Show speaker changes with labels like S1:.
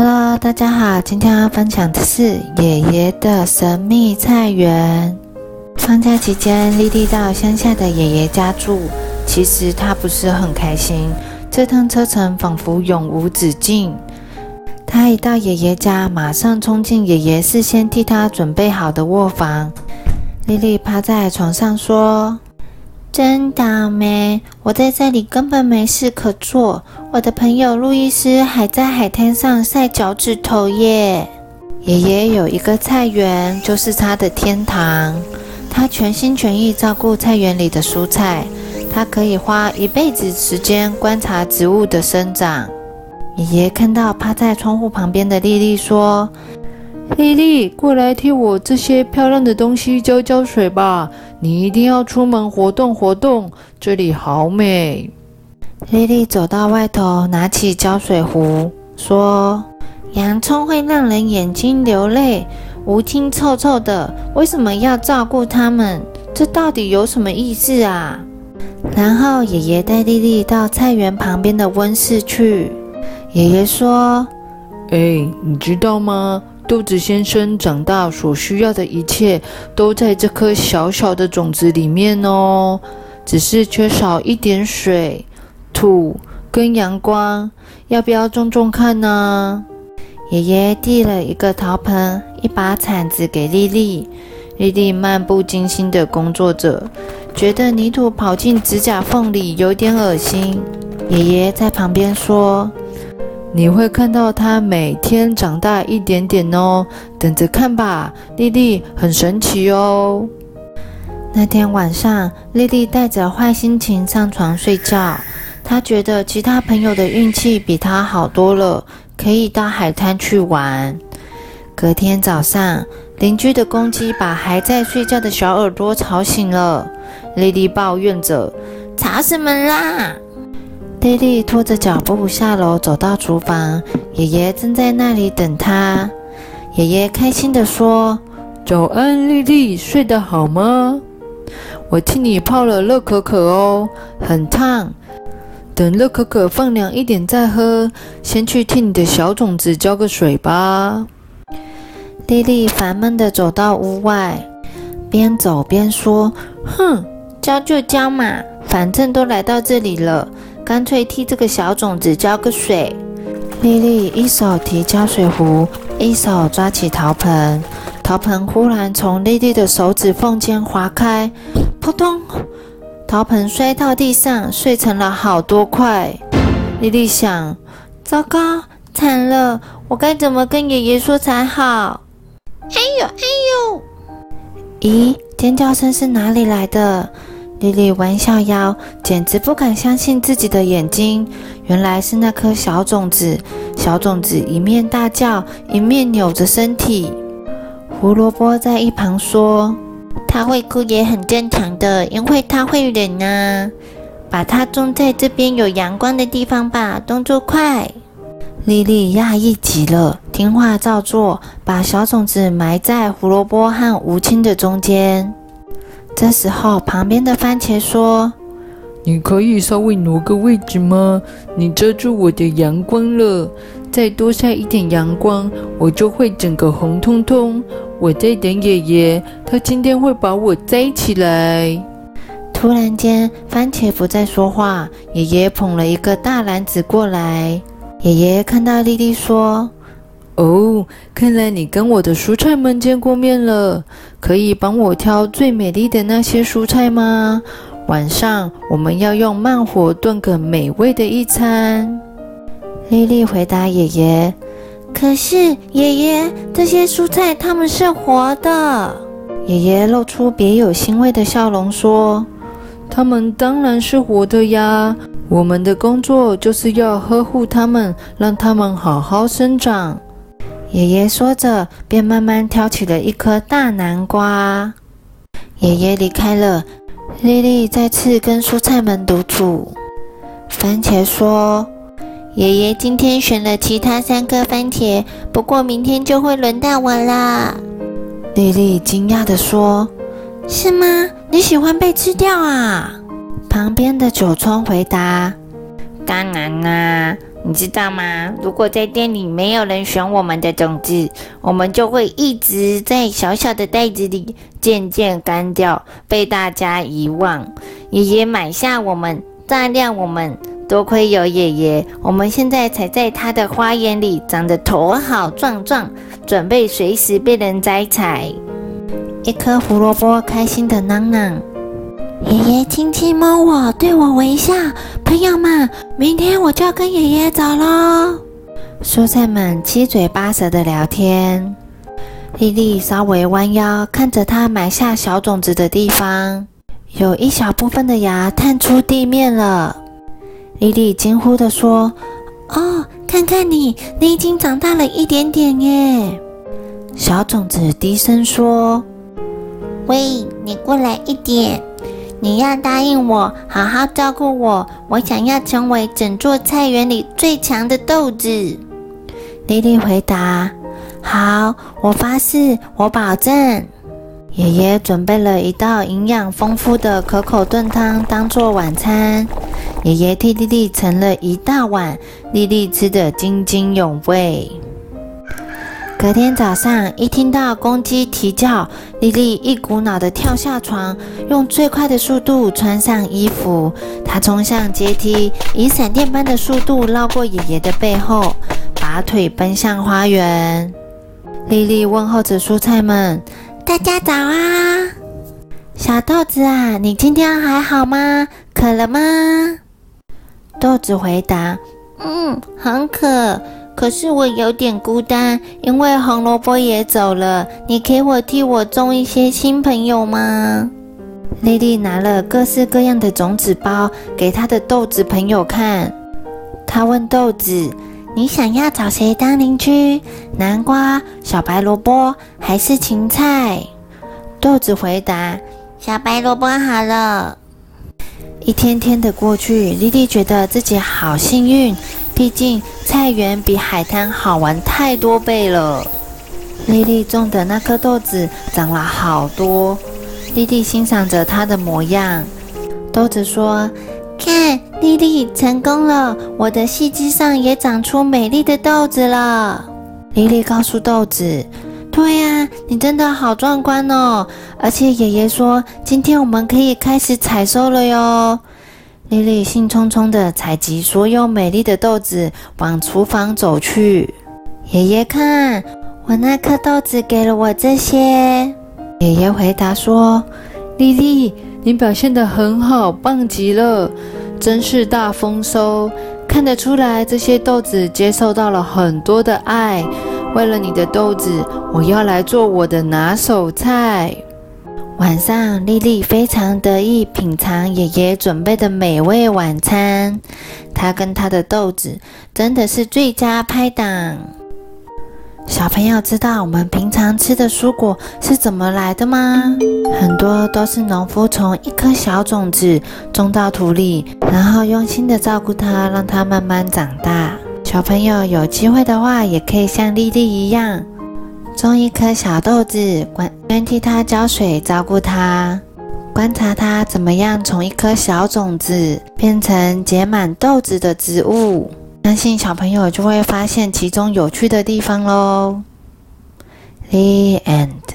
S1: Hello，大家好，今天要分享的是爷爷的神秘菜园。放假期间，莉莉到乡下的爷爷家住，其实她不是很开心。这趟车程仿佛永无止境。她一到爷爷家，马上冲进爷爷事先替她准备好的卧房。莉莉趴在床上说。真倒霉！我在这里根本没事可做。我的朋友路易斯还在海滩上晒脚趾头耶。爷爷有一个菜园，就是他的天堂。他全心全意照顾菜园里的蔬菜，他可以花一辈子时间观察植物的生长。爷爷看到趴在窗户旁边的莉莉，说。
S2: 丽丽，过来替我这些漂亮的东西浇浇水吧！你一定要出门活动活动，这里好美。
S1: 丽丽走到外头，拿起浇水壶，说：“洋葱会让人眼睛流泪，无精臭臭的，为什么要照顾它们？这到底有什么意思啊？”然后爷爷带丽丽到菜园旁边的温室去。爷爷说：“
S2: 哎，你知道吗？”豆子先生长大所需要的一切都在这颗小小的种子里面哦，只是缺少一点水、土跟阳光。要不要种种看呢？
S1: 爷爷递了一个陶盆、一把铲子给莉莉。莉莉漫不经心地工作着，觉得泥土跑进指甲缝里有点恶心。爷爷在旁边说。
S2: 你会看到它每天长大一点点哦，等着看吧，丽丽很神奇哦。
S1: 那天晚上，丽丽带着坏心情上床睡觉。她觉得其他朋友的运气比她好多了，可以到海滩去玩。隔天早上，邻居的公鸡把还在睡觉的小耳朵吵醒了。丽丽抱怨着：“吵什么啦？”莉莉拖着脚步下楼，走到厨房。爷爷正在那里等她。爷爷开心地说：“
S2: 早安，莉莉，睡得好吗？我替你泡了热可可哦，很烫。等热可可放凉一点再喝。先去替你的小种子浇个水吧。”
S1: 莉莉烦闷地走到屋外，边走边说：“哼，浇就浇嘛，反正都来到这里了。”干脆替这个小种子浇个水。莉莉一手提浇水壶，一手抓起陶盆。陶盆忽然从莉莉的手指缝间划开，扑通！陶盆摔到地上，碎成了好多块。莉莉想：糟糕，惨了！我该怎么跟爷爷说才好？哎呦哎呦！咦，尖叫声是哪里来的？莉莉弯下腰，简直不敢相信自己的眼睛。原来是那颗小种子，小种子一面大叫，一面扭着身体。胡萝卜在一旁说：“它会哭也很正常的，因为它会冷啊。把它种在这边有阳光的地方吧，动作快。”莉莉讶异极了，听话照做，把小种子埋在胡萝卜和吴青的中间。这时候，旁边的番茄说：“
S2: 你可以稍微挪个位置吗？你遮住我的阳光了。再多晒一点阳光，我就会整个红彤彤。我在等爷爷，他今天会把我摘起来。”
S1: 突然间，番茄不再说话。爷爷捧了一个大篮子过来。爷爷看到莉莉说。
S2: 哦，看来你跟我的蔬菜们见过面了。可以帮我挑最美丽的那些蔬菜吗？晚上我们要用慢火炖个美味的一餐。
S1: 莉莉回答爷爷：“可是爷爷，这些蔬菜它们是活的。”爷爷露出别有欣慰的笑容说：“
S2: 它们当然是活的呀。我们的工作就是要呵护它们，让它们好好生长。”
S1: 爷爷说着，便慢慢挑起了一颗大南瓜。爷爷离开了，莉莉再次跟蔬菜们独处。番茄说：“爷爷今天选了其他三颗番茄，不过明天就会轮到我啦。”莉莉惊讶地说：“是吗？你喜欢被吃掉啊？”旁边的九葱回答：“当然啦。”你知道吗？如果在店里没有人选我们的种子，我们就会一直在小小的袋子里渐渐干掉，被大家遗忘。爷爷买下我们，照亮我们。多亏有爷爷，我们现在才在他的花园里长得头好壮壮，准备随时被人摘采。一颗胡萝卜开心的囔囔：“爷爷轻轻摸我，对我微笑。朋友们，明天我就要跟爷爷走喽。”蔬菜们七嘴八舌的聊天。莉莉稍微弯腰，看着她埋下小种子的地方，有一小部分的芽探出地面了。莉莉惊呼地说：“哦，看看你，你已经长大了一点点耶！”小种子低声说：“喂，你过来一点，你要答应我，好好照顾我。我想要成为整座菜园里最强的豆子。”莉莉回答：“好，我发誓，我保证。”爷爷准备了一道营养丰富的可口炖汤当做晚餐。爷爷替莉莉盛了一大碗，莉莉吃得津津有味。隔天早上，一听到公鸡啼叫，莉莉一股脑的跳下床，用最快的速度穿上衣服。她冲向阶梯，以闪电般的速度绕过爷爷的背后，拔腿奔向花园。莉莉问候着蔬菜们。大家早啊，小豆子啊，你今天还好吗？渴了吗？豆子回答：“嗯，很渴，可是我有点孤单，因为红萝卜也走了。你给我替我种一些新朋友吗？”莉莉拿了各式各样的种子包给她的豆子朋友看，她问豆子。你想要找谁当邻居？南瓜、小白萝卜还是芹菜？豆子回答：小白萝卜好了。一天天的过去，莉莉觉得自己好幸运，毕竟菜园比海滩好玩太多倍了。莉莉种的那颗豆子长了好多，莉莉欣赏着它的模样。豆子说。看，莉莉成功了！我的细枝上也长出美丽的豆子了。莉莉告诉豆子：“对呀，你真的好壮观哦！而且爷爷说，今天我们可以开始采收了哟。”莉莉兴冲冲地采集所有美丽的豆子，往厨房走去。爷爷看，我那颗豆子给了我这些。爷爷回答说：“莉莉。”
S2: 你表现得很好，棒极了，真是大丰收！看得出来，这些豆子接受到了很多的爱。为了你的豆子，我要来做我的拿手菜。
S1: 晚上，丽丽非常得意品尝爷爷准备的美味晚餐。她跟她的豆子真的是最佳拍档。小朋友知道我们平常吃的蔬果是怎么来的吗？很多都是农夫从一颗小种子种到土里，然后用心的照顾它，让它慢慢长大。小朋友有机会的话，也可以像丽丽一样，种一颗小豆子，管边替它浇水，照顾它，观察它怎么样从一颗小种子变成结满豆子的植物。相信小朋友就会发现其中有趣的地方喽。The end.